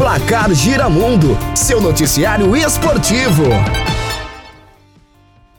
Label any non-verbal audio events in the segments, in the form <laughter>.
Placar Giramundo, seu noticiário esportivo.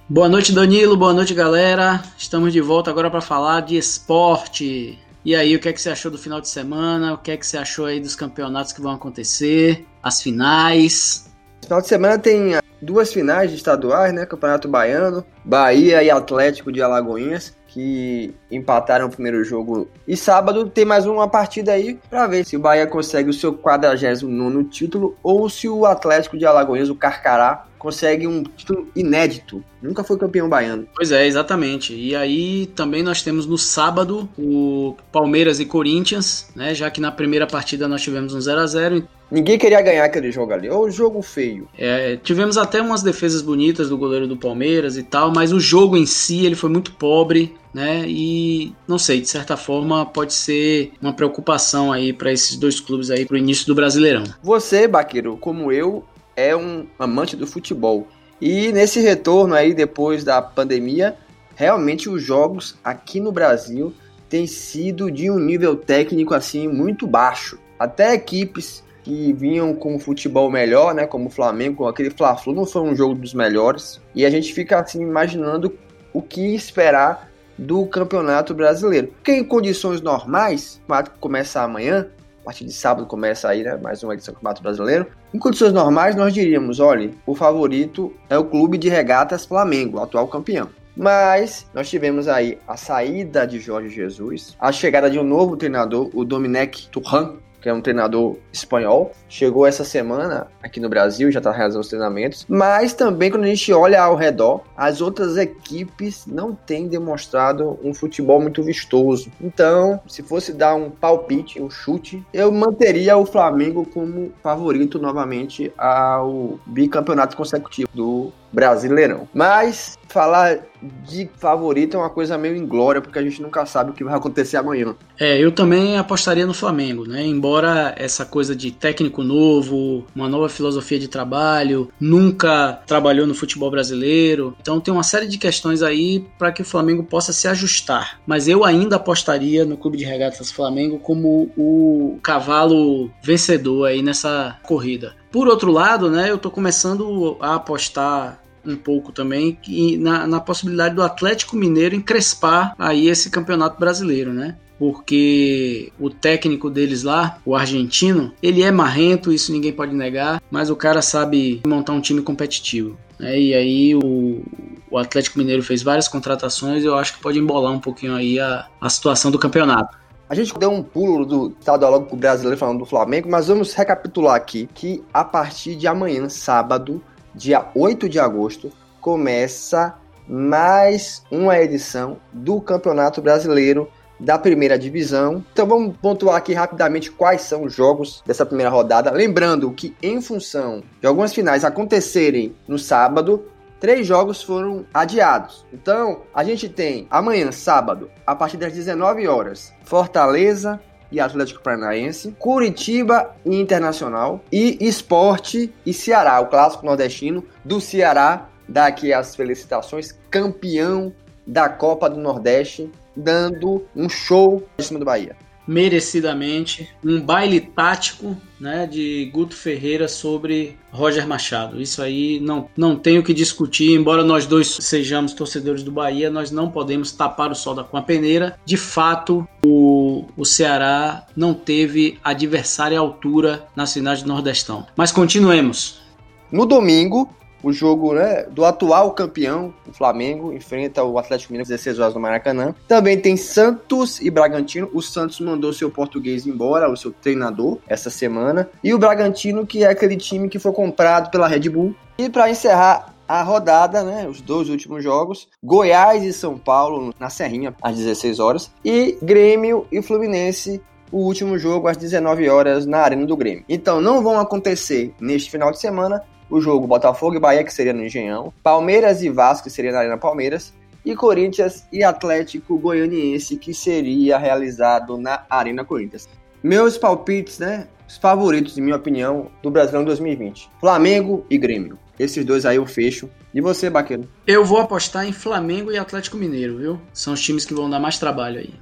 Boa noite, Danilo. Boa noite, galera. Estamos de volta agora para falar de esporte. E aí, o que é que você achou do final de semana? O que é que você achou aí dos campeonatos que vão acontecer? As finais? Final de semana tem duas finais de estaduais, né? Campeonato Baiano, Bahia e Atlético de Alagoinhas que empataram o primeiro jogo. E sábado tem mais uma partida aí para ver se o Bahia consegue o seu 49 título ou se o Atlético de Alagoas, o Carcará, consegue um título inédito. Nunca foi campeão baiano. Pois é, exatamente. E aí também nós temos no sábado o Palmeiras e Corinthians, né? Já que na primeira partida nós tivemos um 0 a 0 Ninguém queria ganhar aquele jogo ali, ou jogo feio. É, tivemos até umas defesas bonitas do goleiro do Palmeiras e tal, mas o jogo em si ele foi muito pobre, né? E não sei, de certa forma pode ser uma preocupação aí para esses dois clubes aí pro início do Brasileirão. Você, Baqueiro, como eu, é um amante do futebol. E nesse retorno aí depois da pandemia, realmente os jogos aqui no Brasil têm sido de um nível técnico assim muito baixo. Até equipes que vinham com futebol melhor, né, como o Flamengo, com aquele Fla-Flu, não foi um jogo dos melhores. E a gente fica assim imaginando o que esperar do Campeonato Brasileiro. Porque em condições normais, o começa amanhã, a partir de sábado começa aí, né, mais uma edição do Campeonato Brasileiro. Em condições normais, nós diríamos, olha, o favorito é o Clube de Regatas Flamengo, atual campeão. Mas nós tivemos aí a saída de Jorge Jesus, a chegada de um novo treinador, o Domenech Turhan, que é um treinador espanhol, chegou essa semana aqui no Brasil, já está realizando os treinamentos. Mas também quando a gente olha ao redor, as outras equipes não têm demonstrado um futebol muito vistoso. Então, se fosse dar um palpite, um chute, eu manteria o Flamengo como favorito novamente ao bicampeonato consecutivo do Brasileirão. Mas falar de favorito é uma coisa meio inglória, porque a gente nunca sabe o que vai acontecer amanhã. É, eu também apostaria no Flamengo, né? Embora essa coisa de técnico novo, uma nova filosofia de trabalho, nunca trabalhou no futebol brasileiro. Então tem uma série de questões aí para que o Flamengo possa se ajustar. Mas eu ainda apostaria no Clube de Regatas Flamengo como o cavalo vencedor aí nessa corrida. Por outro lado, né, eu tô começando a apostar um pouco também que na, na possibilidade do Atlético Mineiro encrespar aí esse campeonato brasileiro, né? porque o técnico deles lá, o argentino, ele é marrento, isso ninguém pode negar, mas o cara sabe montar um time competitivo. Né? E aí o, o Atlético Mineiro fez várias contratações, eu acho que pode embolar um pouquinho aí a, a situação do campeonato. A gente deu um pulo do estadual pro brasileiro falando do Flamengo, mas vamos recapitular aqui que a partir de amanhã, sábado, dia 8 de agosto, começa mais uma edição do Campeonato Brasileiro da primeira divisão. Então vamos pontuar aqui rapidamente quais são os jogos dessa primeira rodada. Lembrando que, em função de algumas finais acontecerem no sábado, três jogos foram adiados. Então, a gente tem amanhã, sábado, a partir das 19 horas, Fortaleza e Atlético Paranaense, Curitiba e Internacional e Esporte e Ceará, o clássico nordestino do Ceará. Dá aqui as felicitações, campeão da Copa do Nordeste, dando um show em cima do Bahia merecidamente um baile tático né, de Guto Ferreira sobre Roger Machado. Isso aí não, não tem o que discutir, embora nós dois sejamos torcedores do Bahia, nós não podemos tapar o sol da, com a peneira. De fato, o, o Ceará não teve adversário à altura na cidade do Nordestão. Mas continuemos. No domingo, o jogo né, do atual campeão, o Flamengo, enfrenta o Atlético Mineiro às 16 horas no Maracanã. Também tem Santos e Bragantino. O Santos mandou seu português embora, o seu treinador, essa semana. E o Bragantino, que é aquele time que foi comprado pela Red Bull. E para encerrar a rodada, né, os dois últimos jogos, Goiás e São Paulo na Serrinha às 16 horas e Grêmio e Fluminense o último jogo às 19 horas na Arena do Grêmio. Então não vão acontecer neste final de semana o jogo Botafogo e Bahia, que seria no Engenhão, Palmeiras e Vasco, que seria na Arena Palmeiras, e Corinthians e Atlético Goianiense, que seria realizado na Arena Corinthians. Meus palpites, né? Os favoritos, em minha opinião, do Brasileirão 2020. Flamengo e Grêmio. Esses dois aí eu fecho. E você, Baqueiro? Eu vou apostar em Flamengo e Atlético Mineiro, viu? São os times que vão dar mais trabalho aí.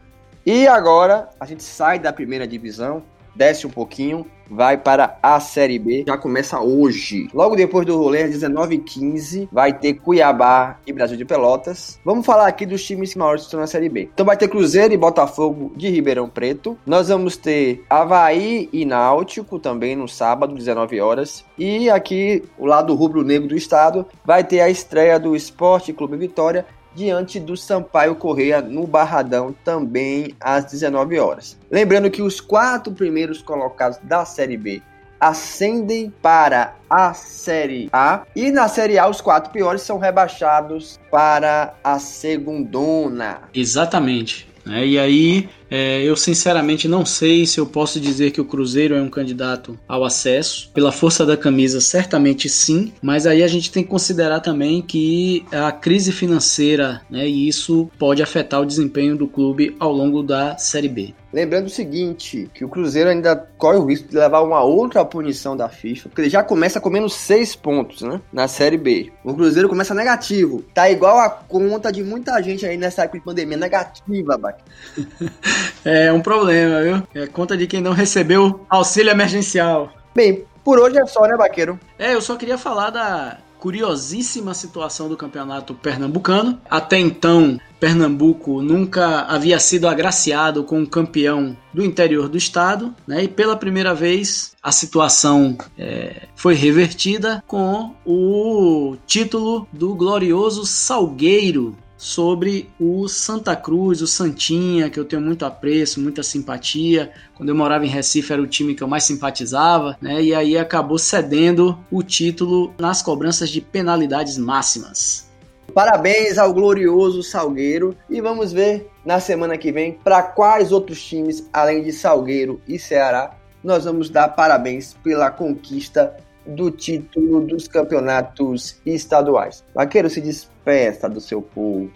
E agora, a gente sai da primeira divisão desce um pouquinho, vai para a Série B, já começa hoje. Logo depois do rolê, às 19h15, vai ter Cuiabá e Brasil de Pelotas. Vamos falar aqui dos times que maiores estão na Série B. Então vai ter Cruzeiro e Botafogo de Ribeirão Preto. Nós vamos ter Havaí e Náutico também no sábado, 19 horas. E aqui, o lado rubro-negro do estado, vai ter a estreia do Esporte Clube Vitória diante do Sampaio Correia no Barradão também às 19 horas. Lembrando que os quatro primeiros colocados da Série B ascendem para a Série A e na Série A os quatro piores são rebaixados para a segundona. Exatamente. É, e aí é, eu sinceramente não sei se eu posso dizer que o Cruzeiro é um candidato ao acesso. Pela força da camisa, certamente sim, mas aí a gente tem que considerar também que a crise financeira, né, e isso pode afetar o desempenho do clube ao longo da Série B. Lembrando o seguinte, que o Cruzeiro ainda corre o risco de levar uma outra punição da FIFA, porque ele já começa comendo seis pontos, né? Na Série B. O Cruzeiro começa negativo. Tá igual a conta de muita gente aí nessa época de pandemia, negativa, Bate. <laughs> É um problema, viu? É conta de quem não recebeu auxílio emergencial. Bem, por hoje é só, né, Baqueiro? É, eu só queria falar da curiosíssima situação do campeonato pernambucano. Até então, Pernambuco nunca havia sido agraciado com um campeão do interior do estado, né? E pela primeira vez a situação é, foi revertida com o título do glorioso Salgueiro sobre o Santa Cruz, o Santinha, que eu tenho muito apreço, muita simpatia. Quando eu morava em Recife era o time que eu mais simpatizava, né? E aí acabou cedendo o título nas cobranças de penalidades máximas. Parabéns ao glorioso Salgueiro e vamos ver na semana que vem para quais outros times, além de Salgueiro e Ceará, nós vamos dar parabéns pela conquista do título dos campeonatos estaduais. Vaqueiro, se despeça do seu povo.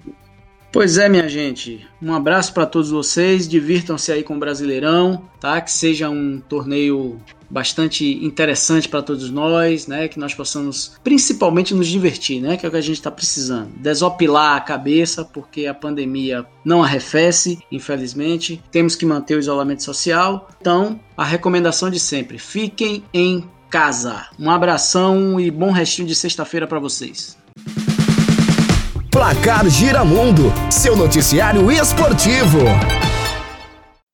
Pois é, minha gente. Um abraço para todos vocês. Divirtam-se aí com o Brasileirão, tá? Que seja um torneio bastante interessante para todos nós, né? Que nós possamos principalmente nos divertir, né? Que é o que a gente está precisando. Desopilar a cabeça, porque a pandemia não arrefece, infelizmente. Temos que manter o isolamento social. Então, a recomendação de sempre: fiquem em casa. Um abração e bom restinho de sexta-feira para vocês. Placar Giramundo, seu noticiário esportivo.